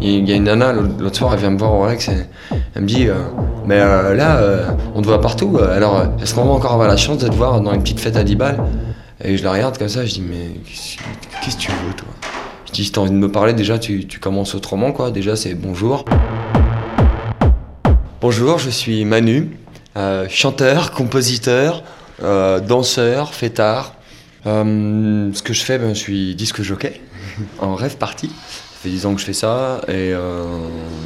il y a une nana, l'autre soir, elle vient me voir au Rex et elle me dit Mais là, on te voit partout, alors est-ce qu'on va encore avoir la chance de te voir dans une petite fête à 10 balles? Et je la regarde comme ça, je dis Mais qu'est-ce que tu veux, toi? Je dis Si t'as envie de me parler, déjà, tu, tu commences autrement, quoi. Déjà, c'est bonjour. Bonjour, je suis Manu, chanteur, compositeur, danseur, fêtard. Ce que je fais, ben, je suis disque jockey en rêve party. Ça fait 10 ans que je fais ça et euh,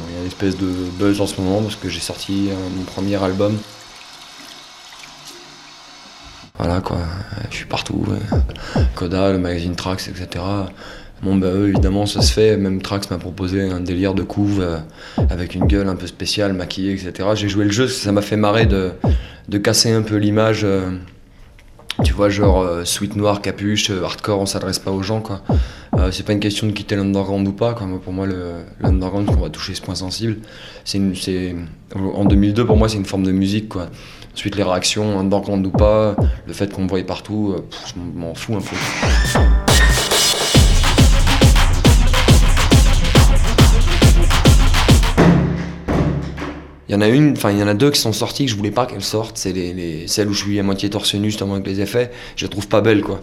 il y a une espèce de buzz en ce moment parce que j'ai sorti euh, mon premier album. Voilà quoi, je suis partout. Coda, le magazine Trax, etc. Bon bah évidemment ça se fait, même Trax m'a proposé un délire de couve euh, avec une gueule un peu spéciale, maquillée, etc. J'ai joué le jeu, ça m'a fait marrer de, de, casser un peu l'image tu vois, genre euh, sweat noir, capuche, euh, hardcore, on s'adresse pas aux gens, quoi. Euh, c'est pas une question de quitter l'underground ou pas, quoi. Pour moi, l'underground, on va toucher ce point sensible. C'est en 2002, pour moi, c'est une forme de musique, quoi. Ensuite, les réactions, underground ou pas, le fait qu'on me voyait partout, je m'en fous un peu. Il y en a une, enfin y en a deux qui sont sorties que je voulais pas qu'elles sortent. C'est les, celles où je suis à moitié torse nu justement avec les effets. Je les trouve pas belles quoi.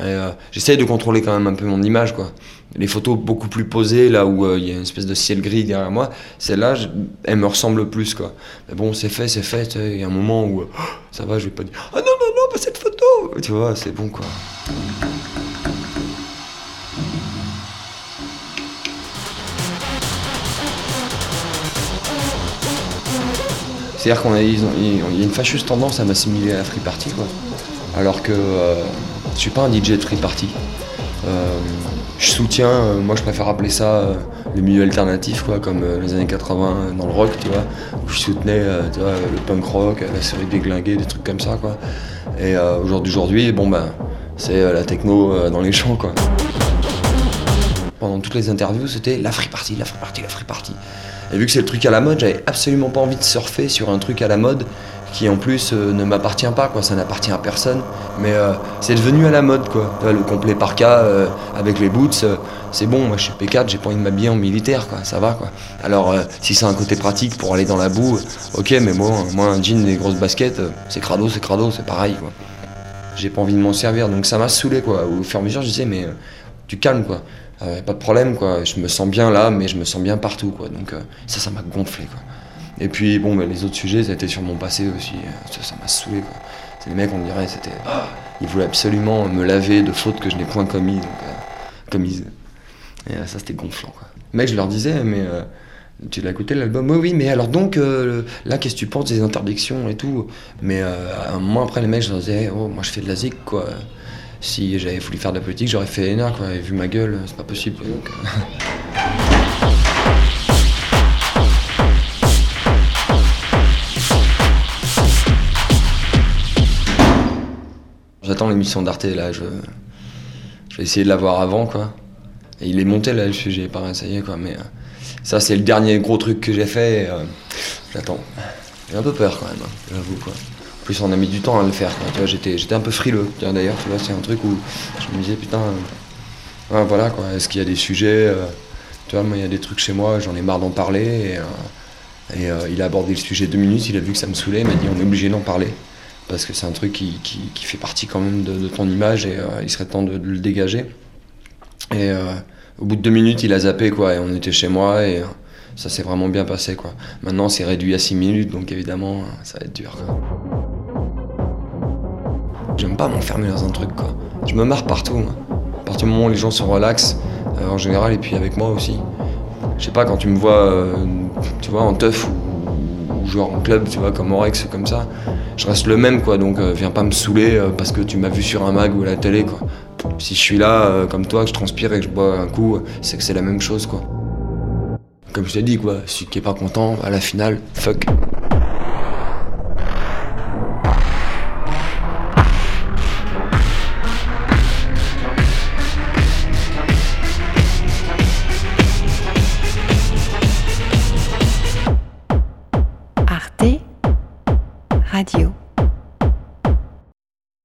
Euh, J'essaye de contrôler quand même un peu mon image quoi. Les photos beaucoup plus posées là où euh, il y a une espèce de ciel gris derrière moi, celles-là elles me ressemblent plus quoi. Mais bon c'est fait, c'est fait. Il y a un moment où oh, ça va, je vais pas dire ah non non non pas cette photo. Tu vois c'est bon quoi. C'est-à-dire qu'on a, il y a une fâcheuse tendance à m'assimiler à la free party, quoi. Alors que euh, je suis pas un DJ de free party. Euh, je soutiens, euh, moi je préfère appeler ça le milieu alternatif, quoi, comme les années 80 dans le rock, tu vois, où je soutenais le punk rock, la série déglinguée, des trucs comme ça, quoi. Et aujourd'hui, bon ben, c'est la techno dans les champs, quoi. Pendant toutes les interviews, c'était la free party, la free party, la free party. Et vu que c'est le truc à la mode, j'avais absolument pas envie de surfer sur un truc à la mode qui en plus euh, ne m'appartient pas, quoi. Ça n'appartient à personne. Mais euh, c'est devenu à la mode, quoi. Le complet par cas euh, avec les boots, c'est bon. Moi, je suis P4, j'ai pas envie de m'habiller en militaire, quoi. Ça va, quoi. Alors, si c'est un côté pratique pour aller dans la boue, ok. Mais moi, moi un jean et des grosses baskets, c'est crado, c'est crado, c'est pareil, quoi. J'ai pas envie de m'en servir, donc ça m'a saoulé, quoi. Au fur et à mesure, je disais, mais tu calmes, quoi. Euh, pas de problème, quoi. Je me sens bien là, mais je me sens bien partout, quoi. Donc euh, ça, ça m'a gonflé, quoi. Et puis, bon, bah, les autres sujets, ça a été sur mon passé aussi. Euh, ça, m'a saoulé, quoi. C'est les mecs, on dirait, c'était... Ah, ils voulaient absolument me laver de fautes que je n'ai point commis, donc, commises. Et ça, c'était gonflant, quoi. Mec, je leur disais, mais... tu l'as écouté l'album? Oui, oui, mais alors donc, là, qu'est-ce que tu penses des interdictions et tout? Mais un moment après, les mecs, je leur disais, oh, moi je fais de la zik, quoi si j'avais voulu faire de la politique, j'aurais fait ENA, quoi. Et vu ma gueule, c'est pas possible. Euh. J'attends l'émission d'Arte, là, je... je vais essayer de la voir avant, quoi. Et il est monté, là, le sujet, pareil, ça y est, quoi. Mais euh, ça, c'est le dernier gros truc que j'ai fait, euh, j'attends. J'ai un peu peur, quand même, hein, j'avoue, quoi plus on a mis du temps à le faire. Tu vois, j'étais, j'étais un peu frileux. D'ailleurs, tu vois, c'est un truc où je me disais putain, euh, voilà quoi. Est-ce qu'il y a des sujets euh, Tu vois, moi il y a des trucs chez moi, j'en ai marre d'en parler. Et, euh, il a abordé le sujet deux minutes, il a vu que ça me saoulait, il m'a dit on est obligé d'en parler parce que c'est un truc qui, qui, fait partie quand même de, ton image et il serait temps de, le dégager. Et au bout de deux minutes, il a zappé quoi, et on était chez moi et ça s'est vraiment bien passé quoi. Maintenant, c'est réduit à six minutes, donc évidemment, ça va être dur. J'aime pas m'enfermer dans un truc, quoi. Je me marre partout, moi. À partir du moment où les gens se relaxent, euh, en général, et puis avec moi aussi. Je sais pas, quand tu me vois, euh, tu vois, en teuf ou, genre en club, tu vois, comme Orex, comme ça, je reste le même, quoi. Donc, euh, viens pas me saouler parce que tu m'as vu sur un mag ou à la télé, quoi. Si je suis là, comme toi, que je transpire et que je bois un coup, c'est que c'est la même chose, quoi. Comme je t'ai dit, quoi, celui qui est pas content, à la finale, fuck.